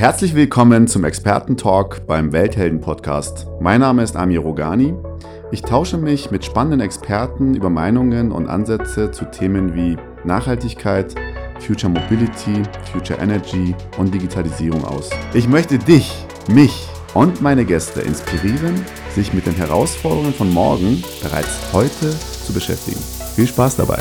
Herzlich willkommen zum Expertentalk beim Welthelden-Podcast. Mein Name ist Amir Rogani. Ich tausche mich mit spannenden Experten über Meinungen und Ansätze zu Themen wie Nachhaltigkeit, Future Mobility, Future Energy und Digitalisierung aus. Ich möchte dich, mich und meine Gäste inspirieren, sich mit den Herausforderungen von morgen bereits heute zu beschäftigen. Viel Spaß dabei!